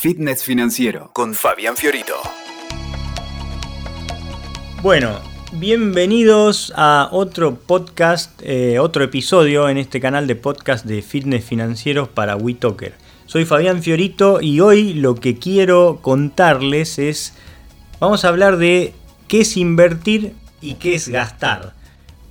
Fitness Financiero con Fabián Fiorito. Bueno, bienvenidos a otro podcast, eh, otro episodio en este canal de podcast de Fitness Financieros para WeTalker. Soy Fabián Fiorito y hoy lo que quiero contarles es, vamos a hablar de qué es invertir y qué es gastar.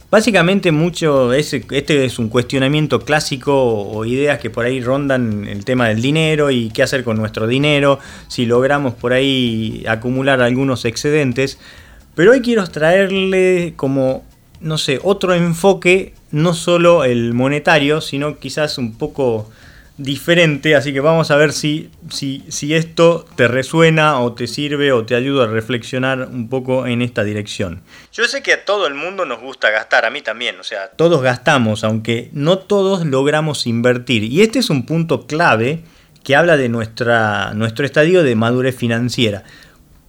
Básicamente mucho, este es un cuestionamiento clásico o ideas que por ahí rondan el tema del dinero y qué hacer con nuestro dinero, si logramos por ahí acumular algunos excedentes. Pero hoy quiero traerle como, no sé, otro enfoque, no solo el monetario, sino quizás un poco diferente, así que vamos a ver si, si, si, esto te resuena o te sirve o te ayuda a reflexionar un poco en esta dirección. Yo sé que a todo el mundo nos gusta gastar, a mí también, o sea, todos gastamos, aunque no todos logramos invertir. Y este es un punto clave que habla de nuestra, nuestro estadio de madurez financiera.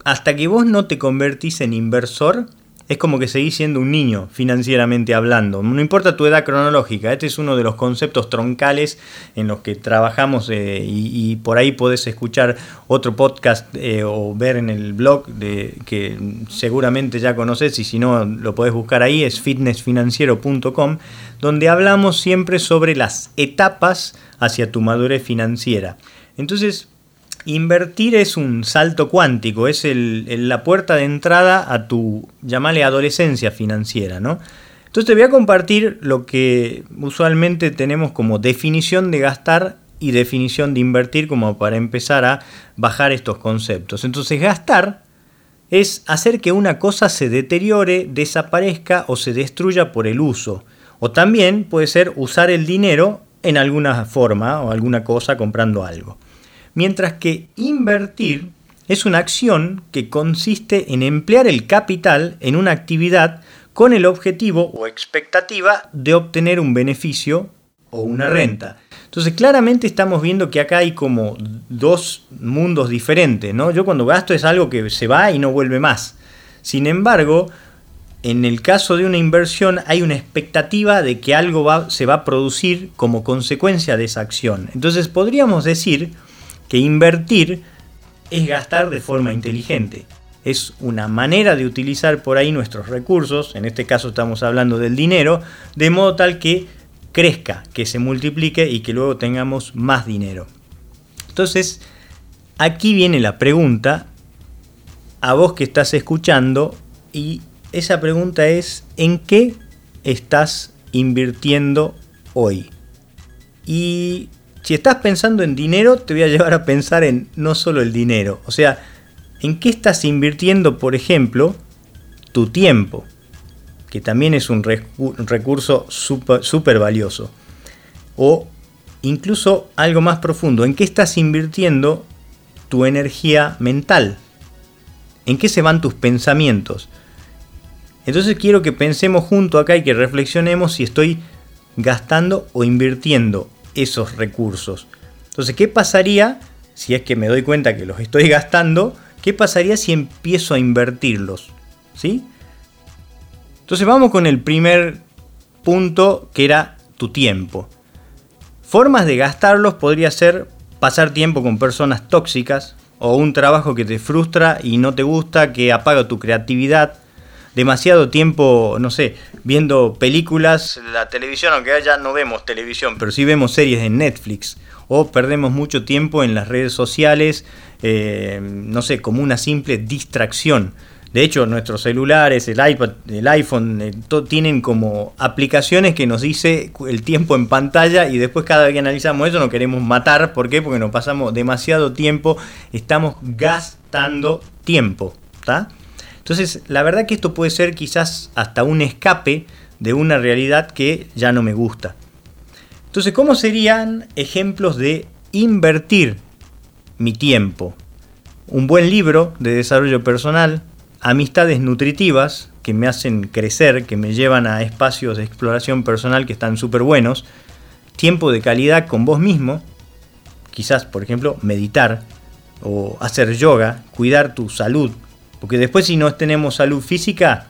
Hasta que vos no te convertís en inversor, es como que seguís siendo un niño financieramente hablando. No importa tu edad cronológica, este es uno de los conceptos troncales en los que trabajamos eh, y, por ahí podés escuchar otro podcast eh, o ver en el blog que seguramente ya conoces y si no lo podés buscar ahí, es fitnessfinanciero.com, donde hablamos siempre sobre las etapas hacia tu madurez financiera. Entonces, Invertir es un salto cuántico, es la puerta de entrada a tu, llamale adolescencia financiera, ¿no? Entonces te voy a compartir lo que usualmente tenemos como definición de gastar y definición de invertir como para empezar a bajar estos conceptos. Entonces gastar es hacer que una cosa se deteriore, desaparezca o se destruya por el uso. O también puede ser usar el dinero en alguna forma o alguna cosa comprando algo mientras que invertir es una acción que consiste en emplear el capital en una actividad con el objetivo o expectativa de obtener un beneficio o una renta. Entonces claramente estamos viendo que acá hay como dos mundos diferentes, ¿no? Yo cuando gasto es algo que se va y no vuelve más. Sin embargo, en el caso de una inversión hay una expectativa de que algo se va a producir como consecuencia de esa acción. Entonces podríamos decir que invertir es gastar de forma inteligente. Es una manera de utilizar por ahí nuestros recursos, en este caso estamos hablando del dinero, de modo tal que crezca, que se multiplique y que luego tengamos más dinero. Entonces, aquí viene la pregunta a vos que estás escuchando y esa pregunta es, ¿en qué estás invirtiendo hoy? Y si estás pensando en dinero, te voy a llevar a pensar en no solo el dinero. O sea, ¿en qué estás invirtiendo, por ejemplo, tu tiempo? Que también es un recurso súper valioso. O incluso algo más profundo, ¿en qué estás invirtiendo tu energía mental? ¿En qué se van tus pensamientos? Entonces quiero que pensemos junto acá y que reflexionemos si estoy gastando o invirtiendo esos recursos. Entonces, ¿qué pasaría si es que me doy cuenta que los estoy gastando? ¿Qué pasaría si empiezo a invertirlos? ¿Sí? Entonces vamos con el primer punto que era tu tiempo. Formas de gastarlos podría ser pasar tiempo con personas tóxicas o un trabajo que te frustra y no te gusta, que apaga tu creatividad, demasiado tiempo, no sé, viendo películas, la televisión, aunque ya no vemos televisión, pero sí vemos series en Netflix, o perdemos mucho tiempo en las redes sociales, eh, no sé, como una simple distracción. De hecho, nuestros celulares, el iPad, el iPhone, eh, tienen como aplicaciones que nos dice el tiempo en pantalla y después cada vez que analizamos eso nos queremos matar. ¿Por qué? Porque nos pasamos demasiado tiempo, estamos gastando tiempo. ¿está? Entonces, la verdad que esto puede ser quizás hasta un escape de una realidad que ya no me gusta. Entonces, ¿cómo serían ejemplos de invertir mi tiempo? Un buen libro de desarrollo personal, amistades nutritivas que me hacen crecer, que me llevan a espacios de exploración personal que están súper buenos, tiempo de calidad con vos mismo, quizás, por ejemplo, meditar o hacer yoga, cuidar tu salud, porque después si no tenemos salud física,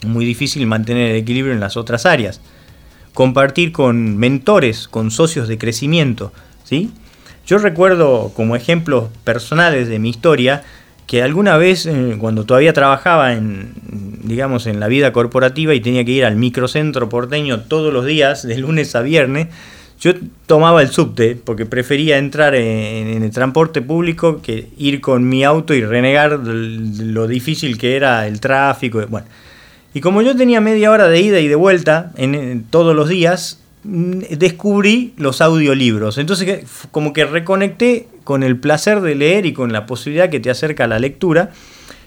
es muy difícil mantener el equilibrio en las otras áreas. Compartir con mentores, con socios de crecimiento. ¿sí? Yo recuerdo como ejemplos personales de mi historia que alguna vez eh, cuando todavía trabajaba en digamos en la vida corporativa y tenía que ir al microcentro porteño todos los días de lunes a viernes yo tomaba el subte porque prefería entrar en, el transporte público que ir con mi auto y renegar lo difícil que era el tráfico. Bueno, y como yo tenía media hora de ida y de vuelta en, todos los días, mm, descubrí los audiolibros. Entonces como que reconecté con el placer de leer y con la posibilidad que te acerca la lectura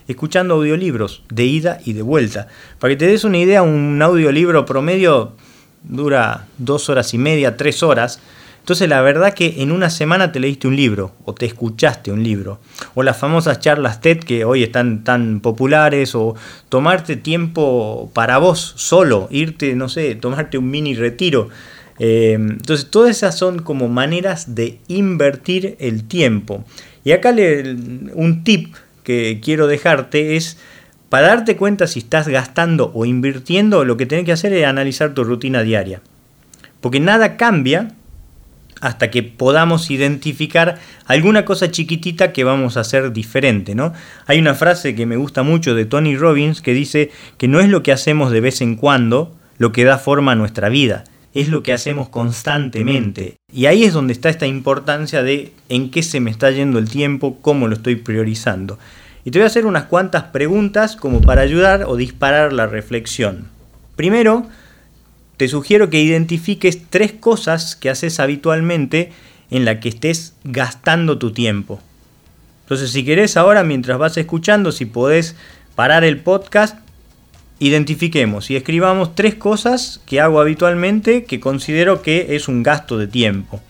escuchando audiolibros de ida y de vuelta. Para que te des una idea, un audiolibro promedio dura dos horas y media, tres horas. Entonces la verdad que en una semana te leíste un libro o te escuchaste un libro. O las famosas charlas TED que hoy están tan populares o tomarte tiempo para vos solo, irte, no sé, tomarte un mini retiro. Eh, entonces todas esas son como maneras de invertir el tiempo. Y acá le, un tip que quiero dejarte es para darte cuenta si estás gastando o invirtiendo, lo que tienes que hacer es analizar tu rutina diaria. Porque nada cambia hasta que podamos identificar alguna cosa chiquitita que vamos a hacer diferente, ¿no? Hay una frase que me gusta mucho de Tony Robbins que dice que no es lo que hacemos de vez en cuando lo que da forma a nuestra vida, es lo que hacemos constantemente. Y ahí es donde está esta importancia de en qué se me está yendo el tiempo, cómo lo estoy priorizando. Y te voy a hacer unas cuantas preguntas como para ayudar o disparar la reflexión. Primero, te sugiero que identifiques tres cosas que haces habitualmente en la que estés gastando tu tiempo. Entonces, si querés ahora, mientras vas escuchando, si podés parar el podcast, identifiquemos y escribamos tres cosas que hago habitualmente que considero que es un gasto de tiempo.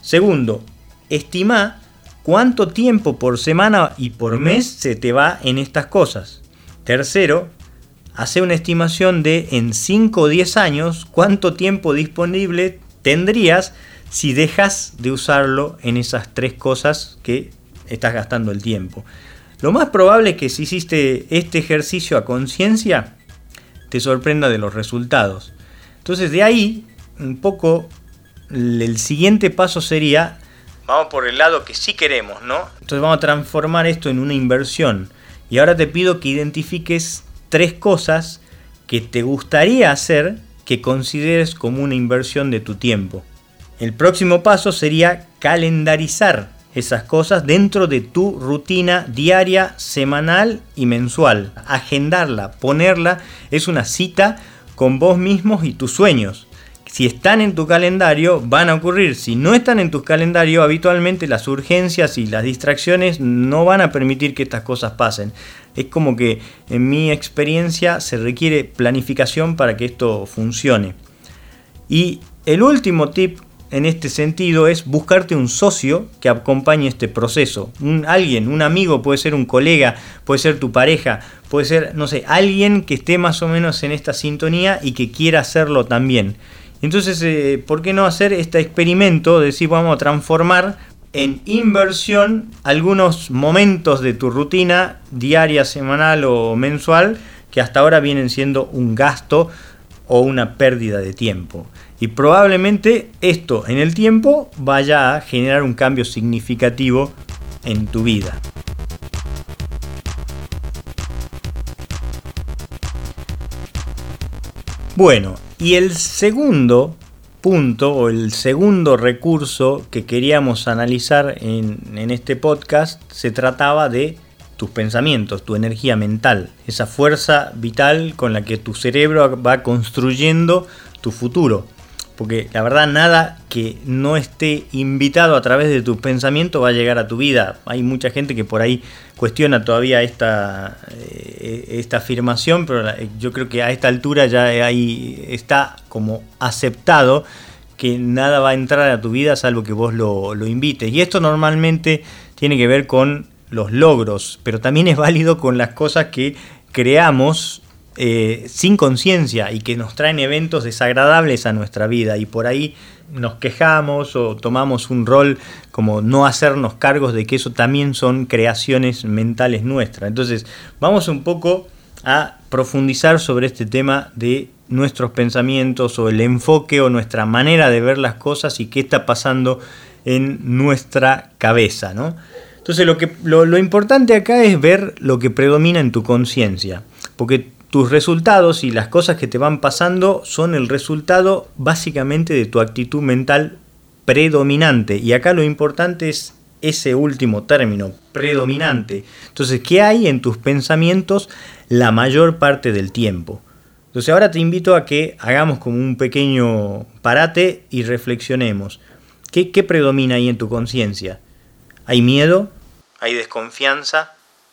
Segundo, estima cuánto tiempo por semana y por mes se te va en estas cosas. Tercero, hace una estimación de en 5 o 10 años cuánto tiempo disponible tendrías si dejas de usarlo en esas tres cosas que estás gastando el tiempo. Lo más probable es que si hiciste este ejercicio a conciencia, te sorprenda de los resultados. Entonces de ahí, un poco, el siguiente paso sería Vamos por el lado que sí queremos, ¿no? Entonces vamos a transformar esto en una inversión. Y ahora te pido que identifiques tres cosas que te gustaría hacer que consideres como una inversión de tu tiempo. El próximo paso sería calendarizar esas cosas dentro de tu rutina diaria, semanal y mensual. Agendarla, ponerla, es una cita con vos mismos y tus sueños si están en tu calendario, van a ocurrir. Si no están en tu calendario, habitualmente las urgencias y las distracciones no van a permitir que estas cosas pasen. Es como que en mi experiencia se requiere planificación para que esto funcione. Y el último tip en este sentido es buscarte un socio que acompañe este proceso. Un, alguien, un amigo, puede ser un colega, puede ser tu pareja, puede ser, no sé, alguien que esté más o menos en esta sintonía y que quiera hacerlo también. Entonces, eh, ¿por qué no hacer este experimento de decir vamos a transformar en inversión algunos momentos de tu rutina diaria, semanal o mensual que hasta ahora vienen siendo un gasto o una pérdida de tiempo? Y probablemente esto en el tiempo vaya a generar un cambio significativo en tu vida. Bueno, y el segundo punto o el segundo recurso que queríamos analizar en, este podcast se trataba de tus pensamientos, tu energía mental, esa fuerza vital con la que tu cerebro va construyendo tu futuro porque la verdad nada que no esté invitado a través de tus pensamientos va a llegar a tu vida. Hay mucha gente que por ahí cuestiona todavía esta, eh, esta afirmación, pero yo creo que a esta altura ya ahí está como aceptado que nada va a entrar a tu vida salvo que vos lo, lo invites. Y esto normalmente tiene que ver con los logros, pero también es válido con las cosas que creamos eh, sin conciencia y que nos traen eventos desagradables a nuestra vida y por ahí nos quejamos o tomamos un rol como no hacernos cargos de que eso también son creaciones mentales nuestras. Entonces vamos un poco a profundizar sobre este tema de nuestros pensamientos o el enfoque o nuestra manera de ver las cosas y qué está pasando en nuestra cabeza, ¿no? Entonces lo, que, lo, importante acá es ver lo que predomina en tu conciencia, porque tus resultados y las cosas que te van pasando son el resultado básicamente de tu actitud mental predominante. Y acá lo importante es ese último término, predominante. Entonces, ¿qué hay en tus pensamientos la mayor parte del tiempo? Entonces ahora te invito a que hagamos como un pequeño parate y reflexionemos. ¿Qué, predomina ahí en tu conciencia? Hay miedo, hay desconfianza,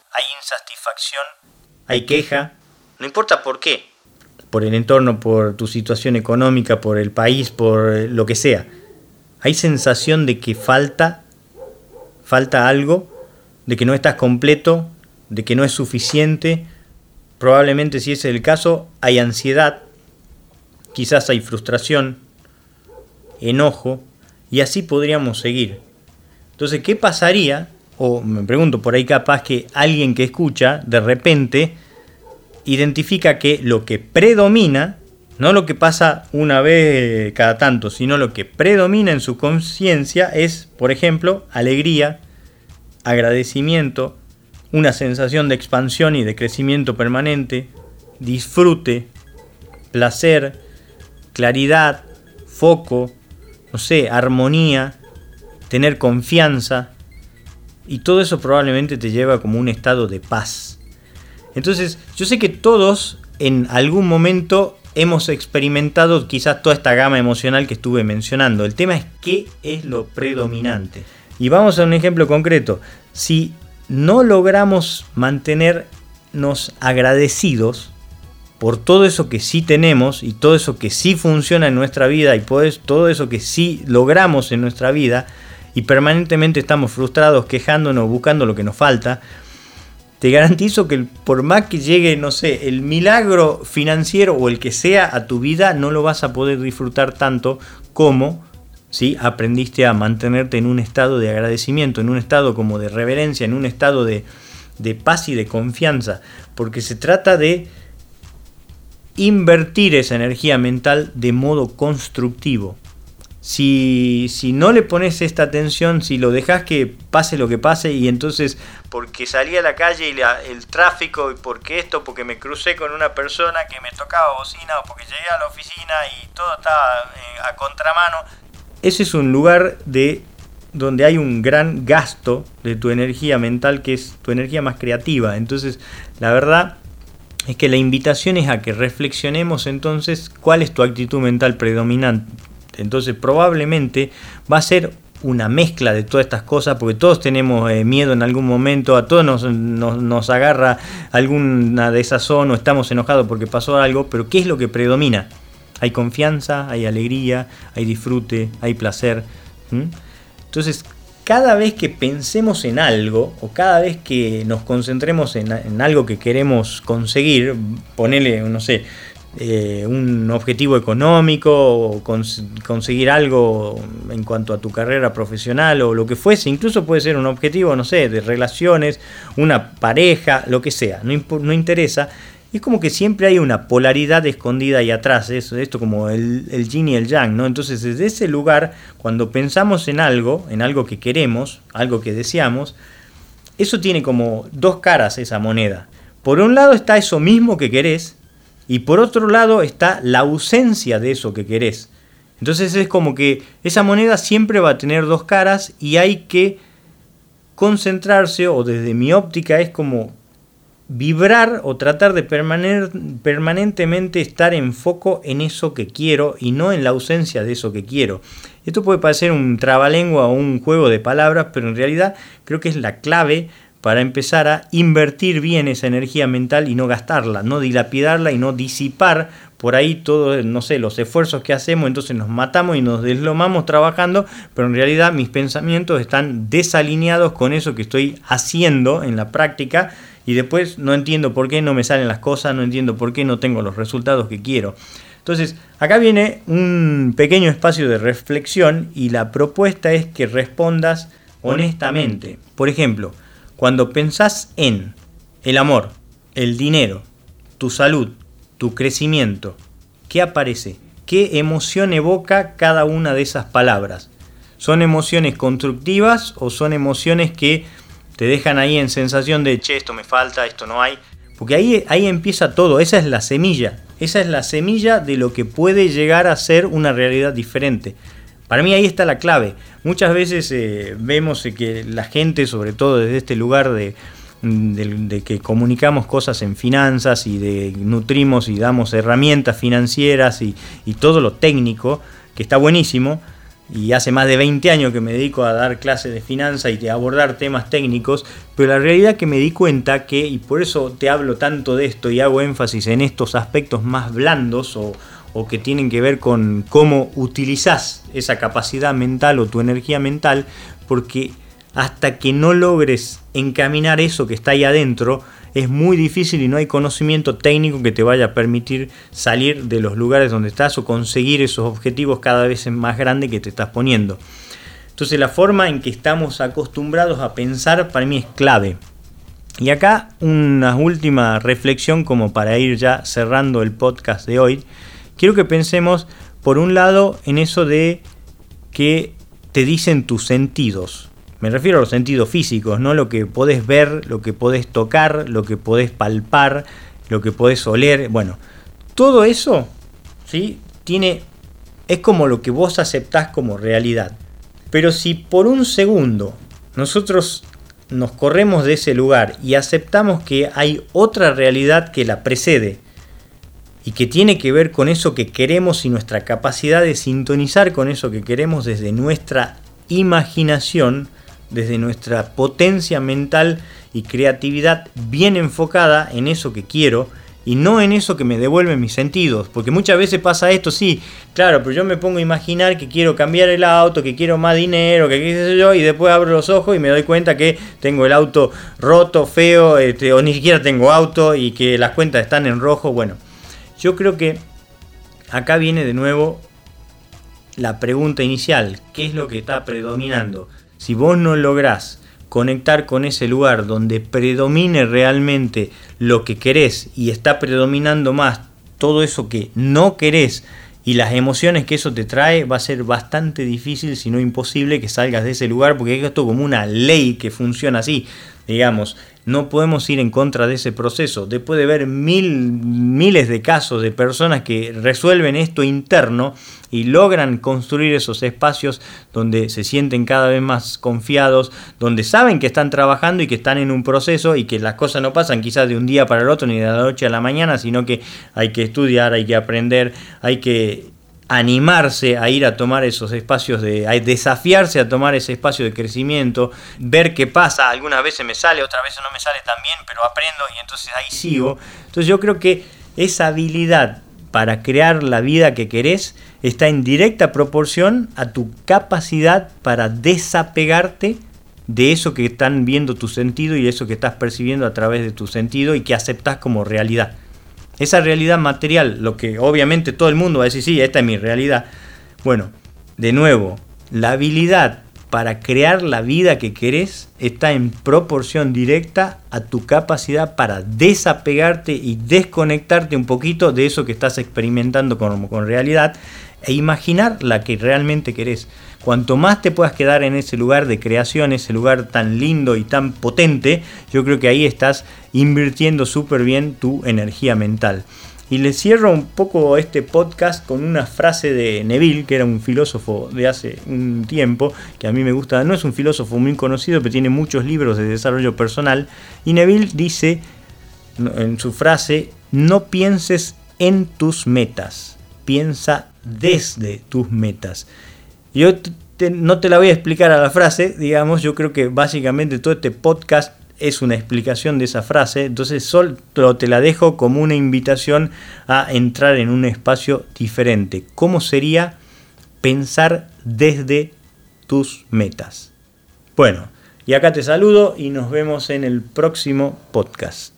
hay insatisfacción, hay queja, no importa por qué, por el entorno, por tu situación económica, por el país, por lo que sea. Hay sensación de que falta, falta algo, de que no estás completo, de que no es suficiente. Probablemente si ese es el caso, hay ansiedad, quizás hay frustración, enojo, y así podríamos seguir. Entonces, ¿qué pasaría? O me pregunto, por ahí capaz que alguien que escucha, de repente, identifica que lo que predomina, no lo que pasa una vez cada tanto, sino lo que predomina en su conciencia es, por ejemplo, alegría, agradecimiento, una sensación de expansión y de crecimiento permanente, disfrute, placer, claridad, foco, no sé, armonía, tener confianza, y todo eso probablemente te lleva como un estado de paz. Entonces, yo sé que todos en algún momento hemos experimentado quizás toda esta gama emocional que estuve mencionando. El tema es qué es lo predominante. Y vamos a un ejemplo concreto. Si no logramos mantenernos agradecidos por todo eso que sí tenemos y todo eso que sí funciona en nuestra vida y todo eso que sí logramos en nuestra vida, y permanentemente estamos frustrados, quejándonos, buscando lo que nos falta, te garantizo que por más que llegue, no sé, el milagro financiero o el que sea a tu vida, no lo vas a poder disfrutar tanto como si aprendiste a mantenerte en un estado de agradecimiento, en un estado como de reverencia, en un estado de, de paz y de confianza, porque se trata de invertir esa energía mental de modo constructivo. Si, si, no le pones esta atención, si lo dejas que pase lo que pase y entonces porque salí a la calle y el tráfico y porque esto, porque me crucé con una persona que me tocaba bocina o porque llegué a la oficina y todo estaba eh, a contramano, ese es un lugar de donde hay un gran gasto de tu energía mental que es tu energía más creativa. Entonces, la verdad es que la invitación es a que reflexionemos entonces cuál es tu actitud mental predominante entonces probablemente va a ser una mezcla de todas estas cosas, porque todos tenemos eh, miedo en algún momento, a todos nos, nos, agarra alguna desazón o estamos enojados porque pasó algo, pero ¿qué es lo que predomina? Hay confianza, hay alegría, hay disfrute, hay placer. Entonces, cada vez que pensemos en algo o cada vez que nos concentremos en, en algo que queremos conseguir, ponele, no sé, eh, un objetivo económico o conseguir algo en cuanto a tu carrera profesional o lo que fuese, incluso puede ser un objetivo, no sé, de relaciones, una pareja, lo que sea, no, no interesa. Es como que siempre hay una polaridad escondida ahí atrás, eso, esto como el, el yin y el yang, ¿no? Entonces desde ese lugar, cuando pensamos en algo, en algo que queremos, algo que deseamos, eso tiene como dos caras esa moneda. Por un lado está eso mismo que querés, y por otro lado está la ausencia de eso que querés. Entonces es como que esa moneda siempre va a tener dos caras y hay que concentrarse, o desde mi óptica es como vibrar o tratar de permanentemente estar en foco en eso que quiero y no en la ausencia de eso que quiero. Esto puede parecer un trabalengua o un juego de palabras, pero en realidad creo que es la clave para empezar a invertir bien esa energía mental y no gastarla, no dilapidarla y no disipar por ahí todos, no sé, los esfuerzos que hacemos, entonces nos matamos y nos deslomamos trabajando, pero en realidad mis pensamientos están desalineados con eso que estoy haciendo en la práctica y después no entiendo por qué no me salen las cosas, no entiendo por qué no tengo los resultados que quiero. Entonces, acá viene un pequeño espacio de reflexión y la propuesta es que respondas honestamente. Por ejemplo, cuando pensás en el amor, el dinero, tu salud, tu crecimiento, ¿qué aparece? ¿Qué emoción evoca cada una de esas palabras? ¿Son emociones constructivas o son emociones que te dejan ahí en sensación de, che, esto me falta, esto no hay? Porque ahí, ahí empieza todo, esa es la semilla, esa es la semilla de lo que puede llegar a ser una realidad diferente. Para mí ahí está la clave. Muchas veces eh, vemos que la gente, sobre todo desde este lugar de, de, que comunicamos cosas en finanzas y de nutrimos y damos herramientas financieras y, todo lo técnico, que está buenísimo, y hace más de 20 años que me dedico a dar clases de finanzas y a abordar temas técnicos, pero la realidad que me di cuenta que, y por eso te hablo tanto de esto y hago énfasis en estos aspectos más blandos o, o que tienen que ver con cómo utilizas esa capacidad mental o tu energía mental, porque hasta que no logres encaminar eso que está ahí adentro, es muy difícil y no hay conocimiento técnico que te vaya a permitir salir de los lugares donde estás o conseguir esos objetivos cada vez más grandes que te estás poniendo. Entonces la forma en que estamos acostumbrados a pensar para mí es clave. Y acá una última reflexión como para ir ya cerrando el podcast de hoy. Quiero que pensemos por un lado en eso de que te dicen tus sentidos. Me refiero a los sentidos físicos, no lo que podés ver, lo que podés tocar, lo que podés palpar, lo que podés oler. Bueno, todo eso, ¿sí? Tiene, es como lo que vos aceptás como realidad. Pero si por un segundo nosotros nos corremos de ese lugar y aceptamos que hay otra realidad que la precede y que tiene que ver con eso que queremos y nuestra capacidad de sintonizar con eso que queremos desde nuestra imaginación, desde nuestra potencia mental y creatividad bien enfocada en eso que quiero y no en eso que me devuelve mis sentidos. Porque muchas veces pasa esto, sí, claro, pero yo me pongo a imaginar que quiero cambiar el auto, que quiero más dinero, que qué sé yo, y después abro los ojos y me doy cuenta que tengo el auto roto, feo, este, o ni siquiera tengo auto y que las cuentas están en rojo. Bueno, yo creo que acá viene de nuevo la pregunta inicial, ¿qué es lo que está predominando? Si vos no lográs conectar con ese lugar donde predomine realmente lo que querés y está predominando más todo eso que no querés y las emociones que eso te trae, va a ser bastante difícil, si no imposible, que salgas de ese lugar, porque es esto como una ley que funciona así, digamos. No podemos ir en contra de ese proceso. Después de ver mil, miles de casos de personas que resuelven esto interno y logran construir esos espacios donde se sienten cada vez más confiados, donde saben que están trabajando y que están en un proceso y que las cosas no pasan quizás de un día para el otro ni de la noche a la mañana, sino que hay que estudiar, hay que aprender, hay que animarse a ir a tomar esos espacios de a desafiarse a tomar ese espacio de crecimiento, ver qué pasa, algunas veces me sale, otras veces no me sale tan bien, pero aprendo y entonces ahí sigo. Entonces yo creo que esa habilidad para crear la vida que querés está en directa proporción a tu capacidad para desapegarte de eso que están viendo tu sentido y eso que estás percibiendo a través de tu sentido y que aceptas como realidad esa realidad material, lo que obviamente todo el mundo va a decir, sí, esta es mi realidad. Bueno, de nuevo, la habilidad para crear la vida que querés está en proporción directa a tu capacidad para desapegarte y desconectarte un poquito de eso que estás experimentando con, con realidad e imaginar la que realmente querés. Cuanto más te puedas quedar en ese lugar de creación, ese lugar tan lindo y tan potente, yo creo que ahí estás invirtiendo súper bien tu energía mental. Y le cierro un poco este podcast con una frase de Neville, que era un filósofo de hace un tiempo, que a mí me gusta, no es un filósofo muy conocido, pero tiene muchos libros de desarrollo personal. Y Neville dice en su frase, no pienses en tus metas, piensa desde tus metas. Yo no te la voy a explicar a la frase, digamos, yo creo que básicamente todo este podcast es una explicación de esa frase, entonces solo te la dejo como una invitación a entrar en un espacio diferente. ¿Cómo sería pensar desde tus metas? Bueno, y acá te saludo y nos vemos en el próximo podcast.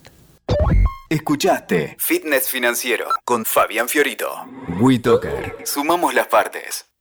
Escuchaste Fitness Financiero con Fabián Fiorito. WeToker. Sumamos las partes.